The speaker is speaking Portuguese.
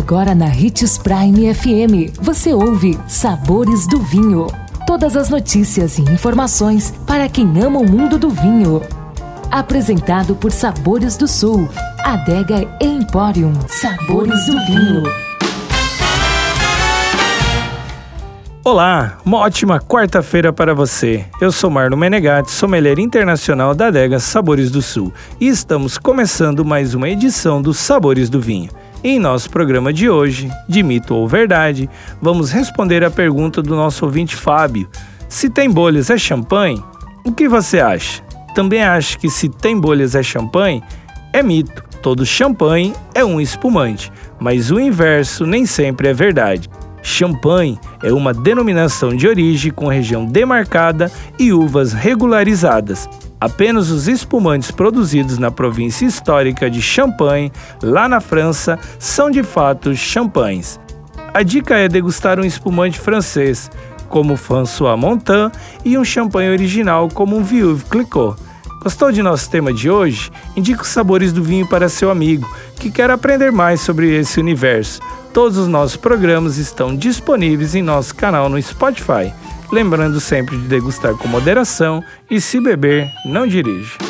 Agora na Ritz Prime FM, você ouve Sabores do Vinho. Todas as notícias e informações para quem ama o mundo do vinho. Apresentado por Sabores do Sul, Adega Emporium. Sabores do Vinho. Olá, uma ótima quarta-feira para você. Eu sou Marno Menegatti, sommelier internacional da Adega Sabores do Sul, e estamos começando mais uma edição dos Sabores do Vinho. Em nosso programa de hoje, de mito ou verdade, vamos responder a pergunta do nosso ouvinte Fábio: se tem bolhas é champanhe? O que você acha? Também acha que se tem bolhas é champanhe? É mito. Todo champanhe é um espumante, mas o inverso nem sempre é verdade. Champagne é uma denominação de origem com região demarcada e uvas regularizadas. Apenas os espumantes produzidos na província histórica de Champagne, lá na França, são de fato champanhes. A dica é degustar um espumante francês, como François Montan, e um champanhe original, como um Vieuve Clicquot. Gostou de nosso tema de hoje? Indique os sabores do vinho para seu amigo que quer aprender mais sobre esse universo. Todos os nossos programas estão disponíveis em nosso canal no Spotify. Lembrando sempre de degustar com moderação e se beber, não dirija.